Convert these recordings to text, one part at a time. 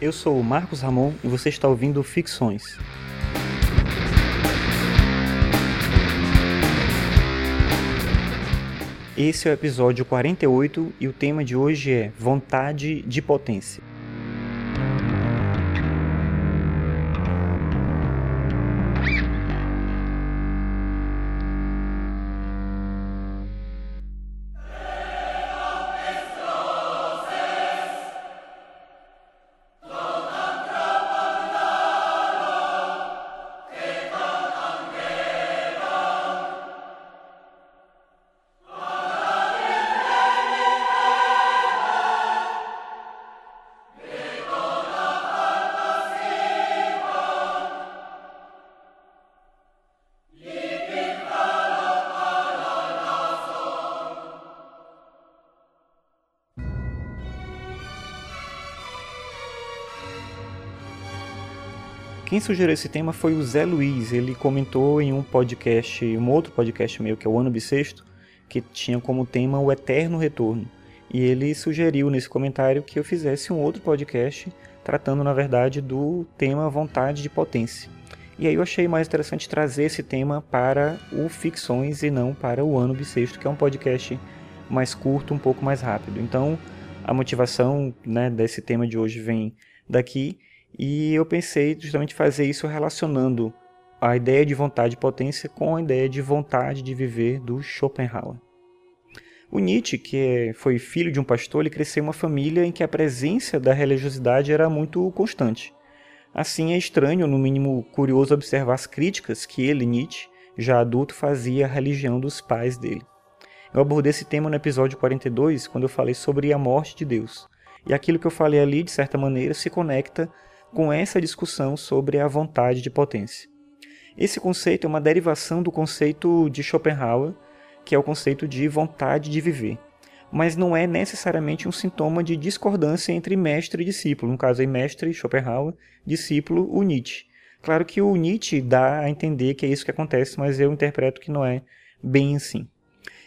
Eu sou o Marcos Ramon e você está ouvindo Ficções. Esse é o episódio 48 e o tema de hoje é Vontade de Potência. Quem sugeriu esse tema foi o Zé Luiz. Ele comentou em um podcast, um outro podcast meu, que é o Ano Bissexto, que tinha como tema o Eterno Retorno. E ele sugeriu nesse comentário que eu fizesse um outro podcast tratando, na verdade, do tema vontade de potência. E aí eu achei mais interessante trazer esse tema para o Ficções e não para o Ano Bissexto, que é um podcast mais curto, um pouco mais rápido. Então, a motivação né, desse tema de hoje vem daqui e eu pensei justamente fazer isso relacionando a ideia de vontade e potência com a ideia de vontade de viver do Schopenhauer. O Nietzsche, que é, foi filho de um pastor, ele cresceu em uma família em que a presença da religiosidade era muito constante. Assim, é estranho, no mínimo curioso, observar as críticas que ele, Nietzsche, já adulto, fazia à religião dos pais dele. Eu abordei esse tema no episódio 42, quando eu falei sobre a morte de Deus. E aquilo que eu falei ali, de certa maneira, se conecta com essa discussão sobre a vontade de potência. Esse conceito é uma derivação do conceito de Schopenhauer, que é o conceito de vontade de viver, mas não é necessariamente um sintoma de discordância entre mestre e discípulo, no caso aí mestre Schopenhauer, discípulo o Nietzsche. Claro que o Nietzsche dá a entender que é isso que acontece, mas eu interpreto que não é bem assim.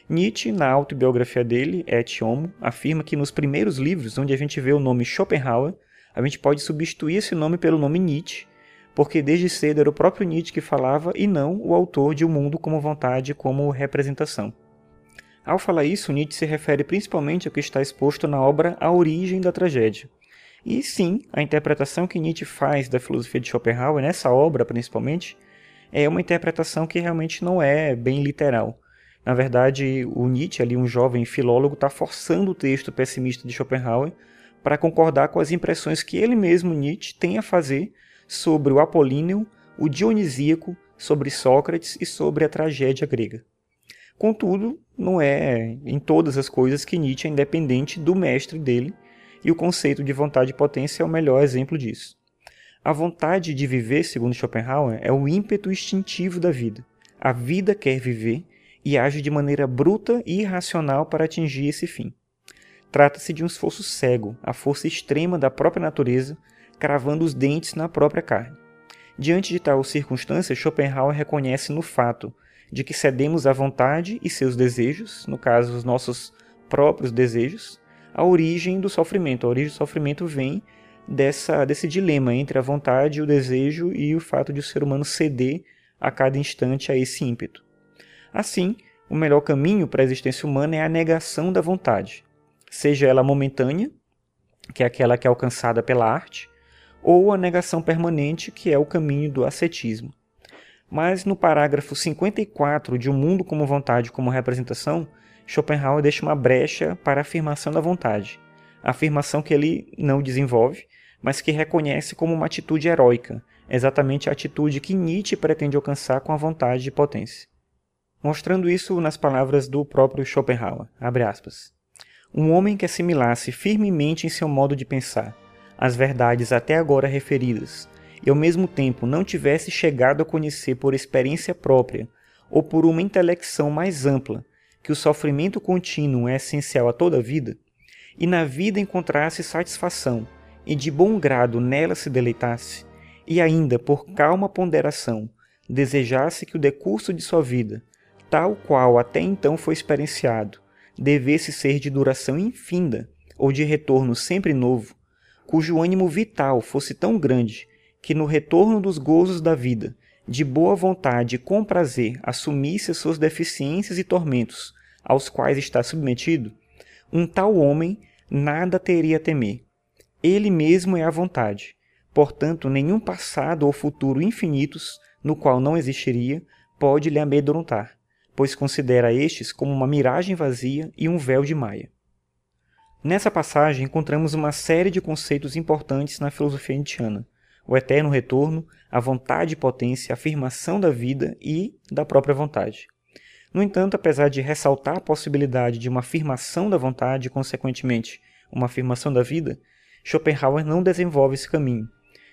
Nietzsche, na autobiografia dele, Et Homo, afirma que nos primeiros livros, onde a gente vê o nome Schopenhauer, a gente pode substituir esse nome pelo nome Nietzsche, porque desde cedo era o próprio Nietzsche que falava e não o autor de O Mundo como Vontade como representação. Ao falar isso, Nietzsche se refere principalmente ao que está exposto na obra A Origem da Tragédia. E sim, a interpretação que Nietzsche faz da filosofia de Schopenhauer, nessa obra principalmente, é uma interpretação que realmente não é bem literal. Na verdade, o Nietzsche, ali um jovem filólogo, está forçando o texto pessimista de Schopenhauer para concordar com as impressões que ele mesmo, Nietzsche, tem a fazer sobre o Apolíneo, o Dionisíaco, sobre Sócrates e sobre a tragédia grega. Contudo, não é em todas as coisas que Nietzsche é independente do mestre dele, e o conceito de vontade e potência é o melhor exemplo disso. A vontade de viver, segundo Schopenhauer, é o ímpeto instintivo da vida. A vida quer viver e age de maneira bruta e irracional para atingir esse fim. Trata-se de um esforço cego, a força extrema da própria natureza, cravando os dentes na própria carne. Diante de tal circunstância, Schopenhauer reconhece no fato de que cedemos à vontade e seus desejos, no caso, os nossos próprios desejos, a origem do sofrimento. A origem do sofrimento vem dessa, desse dilema entre a vontade, o desejo e o fato de o ser humano ceder a cada instante a esse ímpeto. Assim, o melhor caminho para a existência humana é a negação da vontade, seja ela momentânea, que é aquela que é alcançada pela arte, ou a negação permanente, que é o caminho do ascetismo. Mas no parágrafo 54 de O Mundo como Vontade como Representação, Schopenhauer deixa uma brecha para a afirmação da vontade, a afirmação que ele não desenvolve, mas que reconhece como uma atitude heróica, exatamente a atitude que Nietzsche pretende alcançar com a vontade de potência. Mostrando isso nas palavras do próprio Schopenhauer, abre aspas. Um homem que assimilasse firmemente em seu modo de pensar as verdades até agora referidas e ao mesmo tempo não tivesse chegado a conhecer por experiência própria ou por uma intelecção mais ampla que o sofrimento contínuo é essencial a toda a vida, e na vida encontrasse satisfação e de bom grado nela se deleitasse, e ainda por calma ponderação desejasse que o decurso de sua vida, tal qual até então foi experienciado, devesse ser de duração infinda ou de retorno sempre novo, cujo ânimo vital fosse tão grande que no retorno dos gozos da vida, de boa vontade e com prazer assumisse as suas deficiências e tormentos aos quais está submetido, um tal homem nada teria a temer. Ele mesmo é a vontade. Portanto, nenhum passado ou futuro infinitos, no qual não existiria, pode lhe amedrontar, pois considera estes como uma miragem vazia e um véu de maia. Nessa passagem encontramos uma série de conceitos importantes na filosofia nietzschiana: o eterno retorno, a vontade e potência, a afirmação da vida e da própria vontade. No entanto, apesar de ressaltar a possibilidade de uma afirmação da vontade e, consequentemente, uma afirmação da vida, Schopenhauer não desenvolve esse caminho,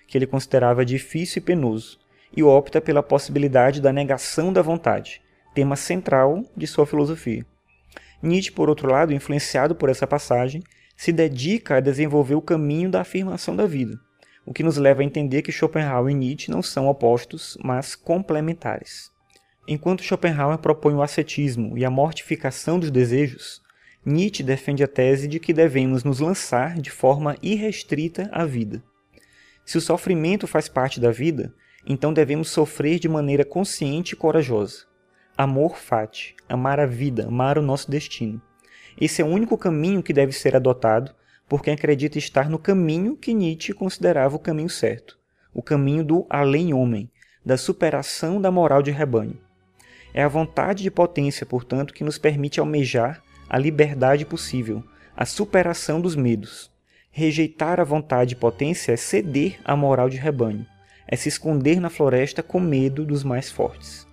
que ele considerava difícil e penoso, e opta pela possibilidade da negação da vontade, tema central de sua filosofia. Nietzsche, por outro lado, influenciado por essa passagem, se dedica a desenvolver o caminho da afirmação da vida, o que nos leva a entender que Schopenhauer e Nietzsche não são opostos, mas complementares. Enquanto Schopenhauer propõe o ascetismo e a mortificação dos desejos, Nietzsche defende a tese de que devemos nos lançar de forma irrestrita à vida. Se o sofrimento faz parte da vida, então devemos sofrer de maneira consciente e corajosa. Amor fati, amar a vida, amar o nosso destino. Esse é o único caminho que deve ser adotado por quem acredita estar no caminho que Nietzsche considerava o caminho certo, o caminho do além-homem, da superação da moral de rebanho. É a vontade de potência, portanto, que nos permite almejar a liberdade possível, a superação dos medos. Rejeitar a vontade e potência é ceder à moral de rebanho, é se esconder na floresta com medo dos mais fortes.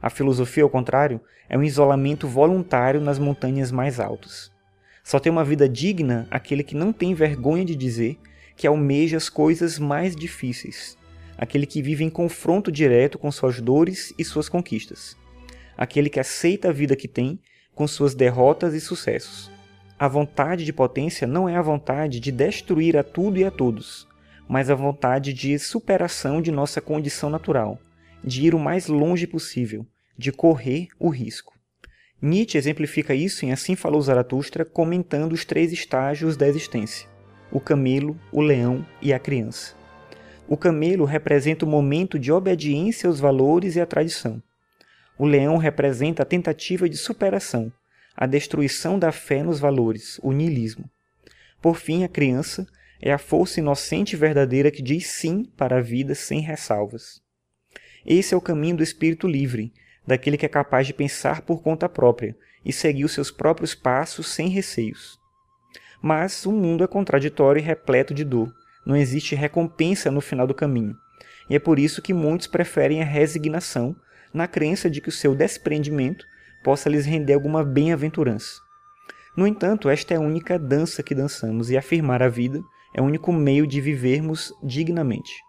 A filosofia, ao contrário, é um isolamento voluntário nas montanhas mais altas. Só tem uma vida digna aquele que não tem vergonha de dizer que almeja as coisas mais difíceis, aquele que vive em confronto direto com suas dores e suas conquistas, aquele que aceita a vida que tem com suas derrotas e sucessos. A vontade de potência não é a vontade de destruir a tudo e a todos, mas a vontade de superação de nossa condição natural, de ir o mais longe possível, de correr o risco. Nietzsche exemplifica isso em Assim Falou Zaratustra, comentando os três estágios da existência: o camelo, o leão e a criança. O camelo representa o momento de obediência aos valores e à tradição. O leão representa a tentativa de superação, a destruição da fé nos valores, o niilismo. Por fim, a criança é a força inocente e verdadeira que diz sim para a vida sem ressalvas. Esse é o caminho do espírito livre, daquele que é capaz de pensar por conta própria e seguir os seus próprios passos sem receios. Mas o mundo é contraditório e repleto de dor. Não existe recompensa no final do caminho. E é por isso que muitos preferem a resignação na crença de que o seu desprendimento possa lhes render alguma bem-aventurança. No entanto, esta é a única dança que dançamos, e afirmar a vida é o único meio de vivermos dignamente.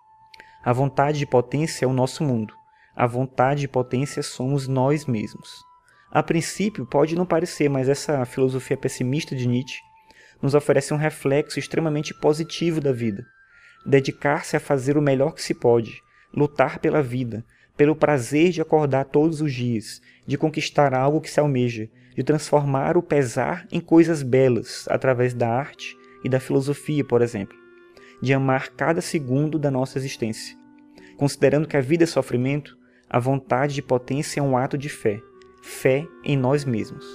A vontade de potência é o nosso mundo. A vontade de potência somos nós mesmos. A princípio, pode não parecer, mas essa filosofia pessimista de Nietzsche nos oferece um reflexo extremamente positivo da vida. Dedicar-se a fazer o melhor que se pode, lutar pela vida, pelo prazer de acordar todos os dias, de conquistar algo que se almeja, de transformar o pesar em coisas belas através da arte e da filosofia, por exemplo, de amar cada segundo da nossa existência. Considerando que a vida é sofrimento, a vontade de potência é um ato de fé, fé em nós mesmos.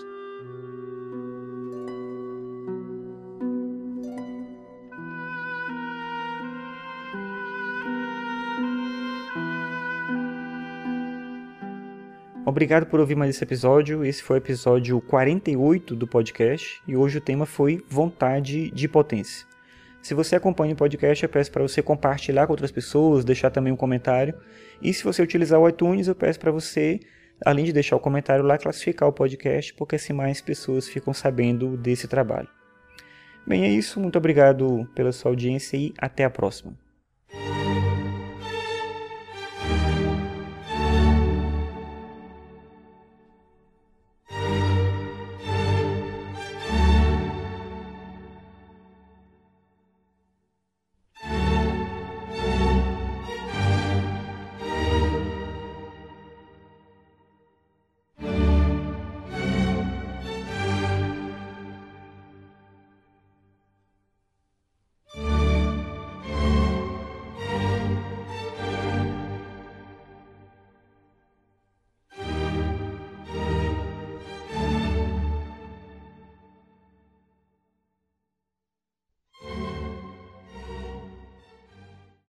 Obrigado por ouvir mais esse episódio. Esse foi o episódio 48 do podcast e hoje o tema foi vontade de potência. Se você acompanha o podcast, eu peço para você compartilhar com outras pessoas, deixar também um comentário. E se você utilizar o iTunes, eu peço para você, além de deixar o comentário lá, classificar o podcast, porque assim mais pessoas ficam sabendo desse trabalho. Bem, é isso. Muito obrigado pela sua audiência e até a próxima.